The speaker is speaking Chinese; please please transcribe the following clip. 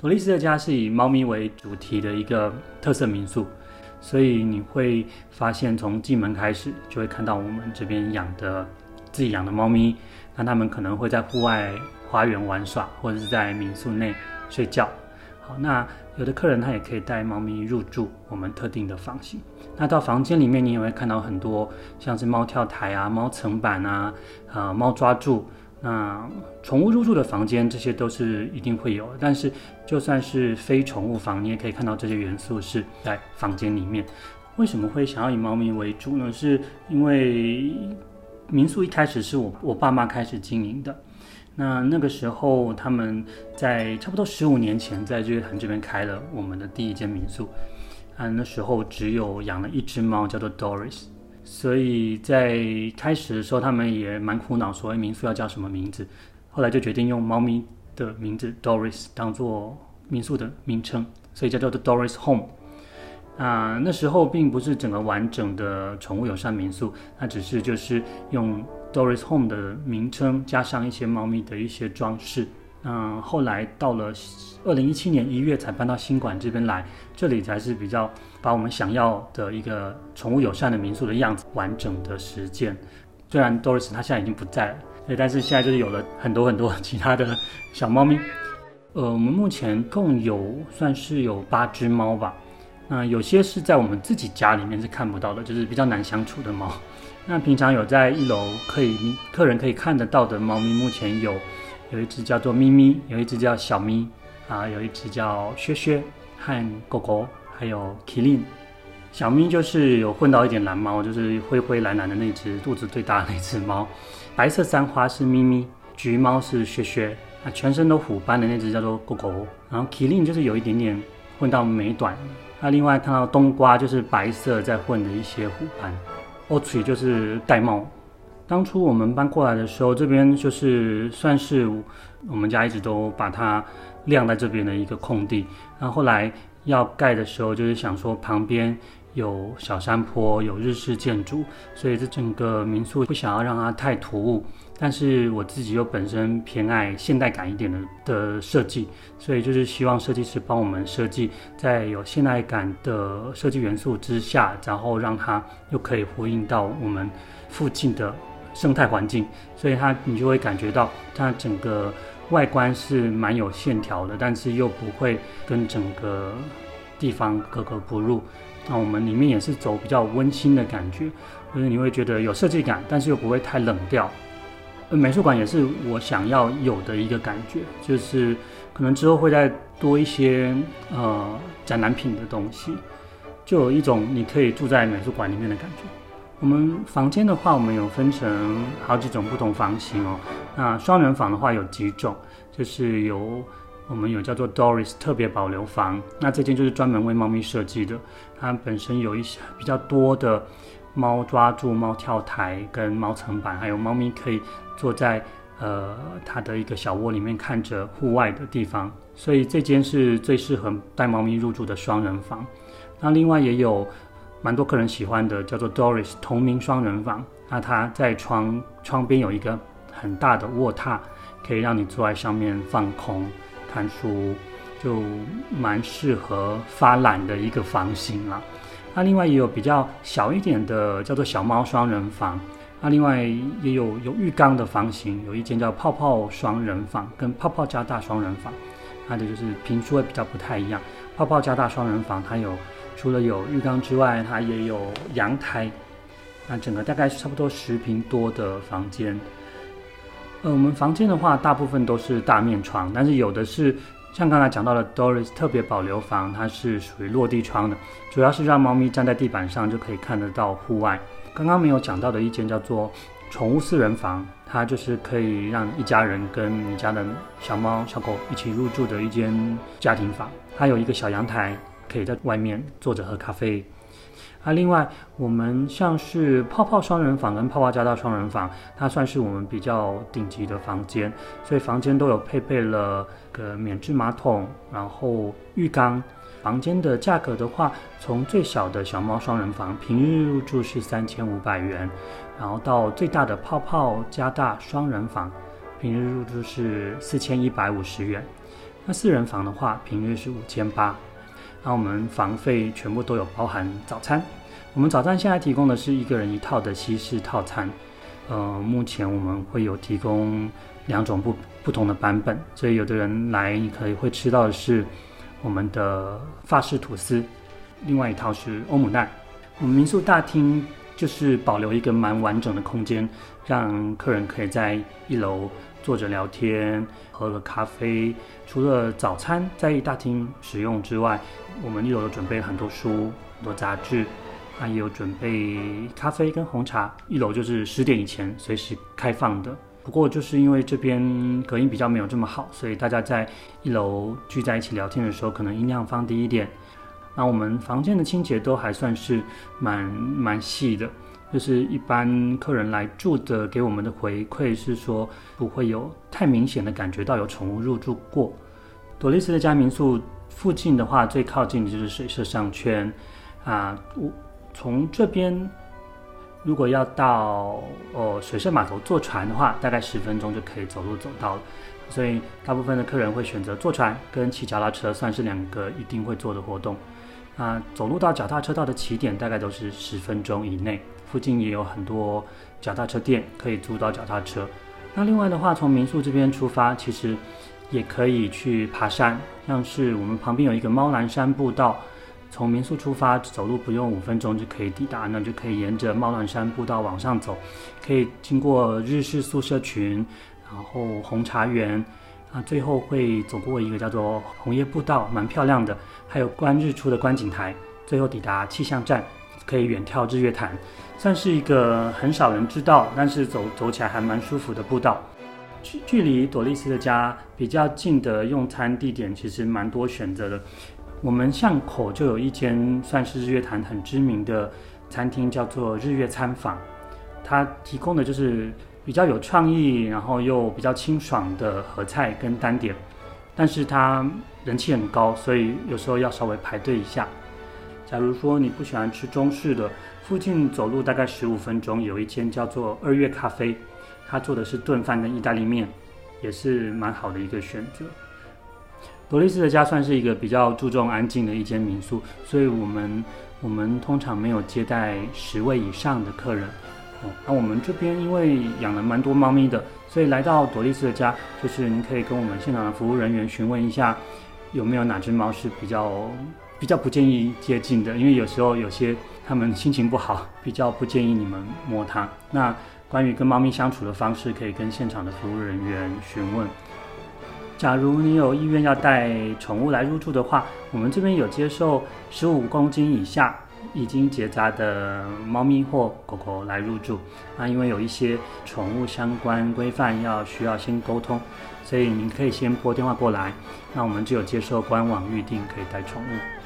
朵丽丝的家是以猫咪为主题的一个特色民宿，所以你会发现从进门开始就会看到我们这边养的自己养的猫咪，那他们可能会在户外花园玩耍，或者是在民宿内睡觉。好，那有的客人他也可以带猫咪入住我们特定的房型。那到房间里面，你也会看到很多像是猫跳台啊、猫层板啊、呃、猫抓住。那宠物入住的房间，这些都是一定会有。但是就算是非宠物房，你也可以看到这些元素是在房间里面。为什么会想要以猫咪为主呢？是因为民宿一开始是我我爸妈开始经营的。那那个时候他们在差不多十五年前在日月潭这边开了我们的第一间民宿。啊，那时候只有养了一只猫，叫做 Doris。所以在开始的时候，他们也蛮苦恼，说民宿要叫什么名字。后来就决定用猫咪的名字 Doris 当做民宿的名称，所以叫做 The Doris Home。啊，那时候并不是整个完整的宠物友善民宿，那只是就是用 Doris Home 的名称加上一些猫咪的一些装饰。嗯，后来到了二零一七年一月才搬到新馆这边来，这里才是比较把我们想要的一个宠物友善的民宿的样子完整的实践。虽然 Doris 它现在已经不在了，对，但是现在就是有了很多很多其他的小猫咪。呃，我们目前共有算是有八只猫吧。那有些是在我们自己家里面是看不到的，就是比较难相处的猫。那平常有在一楼可以客人可以看得到的猫咪，目前有。有一只叫做咪咪，有一只叫小咪，啊，有一只叫薛薛和狗狗，还有麒麟。小咪就是有混到一点蓝猫，就是灰灰蓝蓝的那只，肚子最大的那只猫。白色三花是咪咪，橘猫是薛薛，啊，全身都虎斑的那只叫做狗狗。然后麒麟就是有一点点混到美短。那另外看到冬瓜就是白色在混的一些虎斑。欧翠就是玳瑁。当初我们搬过来的时候，这边就是算是我们家一直都把它晾在这边的一个空地。然后后来要盖的时候，就是想说旁边有小山坡，有日式建筑，所以这整个民宿不想要让它太突兀。但是我自己又本身偏爱现代感一点的的设计，所以就是希望设计师帮我们设计在有现代感的设计元素之下，然后让它又可以呼应到我们附近的。生态环境，所以它你就会感觉到它整个外观是蛮有线条的，但是又不会跟整个地方格格不入。那我们里面也是走比较温馨的感觉，就是你会觉得有设计感，但是又不会太冷调。美术馆也是我想要有的一个感觉，就是可能之后会再多一些呃展览品的东西，就有一种你可以住在美术馆里面的感觉。我们房间的话，我们有分成好几种不同房型哦。那双人房的话有几种，就是有我们有叫做 Doris 特别保留房，那这间就是专门为猫咪设计的。它本身有一些比较多的猫抓住、猫跳台跟猫层板，还有猫咪可以坐在呃它的一个小窝里面看着户外的地方，所以这间是最适合带猫咪入住的双人房。那另外也有。蛮多客人喜欢的，叫做 Doris 同名双人房。那它在窗窗边有一个很大的卧榻，可以让你坐在上面放空看书，就蛮适合发懒的一个房型了。那另外也有比较小一点的，叫做小猫双人房。那另外也有有浴缸的房型，有一间叫泡泡双人房跟泡泡加大双人房。它的就是坪数会比较不太一样。泡泡加大双人房它有。除了有浴缸之外，它也有阳台。那整个大概是差不多十平多的房间。呃，我们房间的话，大部分都是大面窗，但是有的是像刚才讲到的 Doris 特别保留房，它是属于落地窗的，主要是让猫咪站在地板上就可以看得到户外。刚刚没有讲到的一间叫做宠物四人房，它就是可以让一家人跟你家的小猫小狗一起入住的一间家庭房，它有一个小阳台。可以在外面坐着喝咖啡。啊，另外我们像是泡泡双人房跟泡泡加大双人房，它算是我们比较顶级的房间，所以房间都有配备了个免治马桶，然后浴缸。房间的价格的话，从最小的小猫双人房平日入住是三千五百元，然后到最大的泡泡加大双人房，平日入住是四千一百五十元。那四人房的话，平日是五千八。那我们房费全部都有包含早餐。我们早餐现在提供的是一个人一套的西式套餐。呃，目前我们会有提供两种不不同的版本，所以有的人来，你可以会吃到的是我们的法式吐司，另外一套是欧姆蛋。我们民宿大厅就是保留一个蛮完整的空间，让客人可以在一楼坐着聊天，喝了咖啡。除了早餐在大厅使用之外，我们一楼有准备很多书、很多杂志。还有准备咖啡跟红茶，一楼就是十点以前随时开放的。不过就是因为这边隔音比较没有这么好，所以大家在一楼聚在一起聊天的时候，可能音量放低一点。那我们房间的清洁都还算是蛮蛮细的，就是一般客人来住的给我们的回馈是说，不会有太明显的感觉到有宠物入住过。朵丽丝的家民宿附近的话，最靠近的就是水社商圈啊，我。从这边，如果要到哦水社码头坐船的话，大概十分钟就可以走路走到了。所以大部分的客人会选择坐船跟骑脚踏车，算是两个一定会做的活动。啊，走路到脚踏车道的起点大概都是十分钟以内，附近也有很多脚踏车店可以租到脚踏车。那另外的话，从民宿这边出发，其实也可以去爬山，像是我们旁边有一个猫栏山步道。从民宿出发，走路不用五分钟就可以抵达，那就可以沿着猫栏山步道往上走，可以经过日式宿舍群，然后红茶园，啊，最后会走过一个叫做红叶步道，蛮漂亮的，还有观日出的观景台，最后抵达气象站，可以远眺日月潭，算是一个很少人知道，但是走走起来还蛮舒服的步道。距距离朵丽丝的家比较近的用餐地点，其实蛮多选择的。我们巷口就有一间算是日月潭很知名的餐厅，叫做日月餐坊。它提供的就是比较有创意，然后又比较清爽的合菜跟单点，但是它人气很高，所以有时候要稍微排队一下。假如说你不喜欢吃中式的，附近走路大概十五分钟有一间叫做二月咖啡，它做的是炖饭跟意大利面，也是蛮好的一个选择。朵丽丝的家算是一个比较注重安静的一间民宿，所以我们我们通常没有接待十位以上的客人。那我们这边因为养了蛮多猫咪的，所以来到朵丽丝的家，就是您可以跟我们现场的服务人员询问一下，有没有哪只猫是比较比较不建议接近的，因为有时候有些他们心情不好，比较不建议你们摸它。那关于跟猫咪相处的方式，可以跟现场的服务人员询问。假如你有意愿要带宠物来入住的话，我们这边有接受十五公斤以下已经结扎的猫咪或狗狗来入住。啊因为有一些宠物相关规范要需要先沟通，所以您可以先拨电话过来。那我们就有接受官网预定可以带宠物。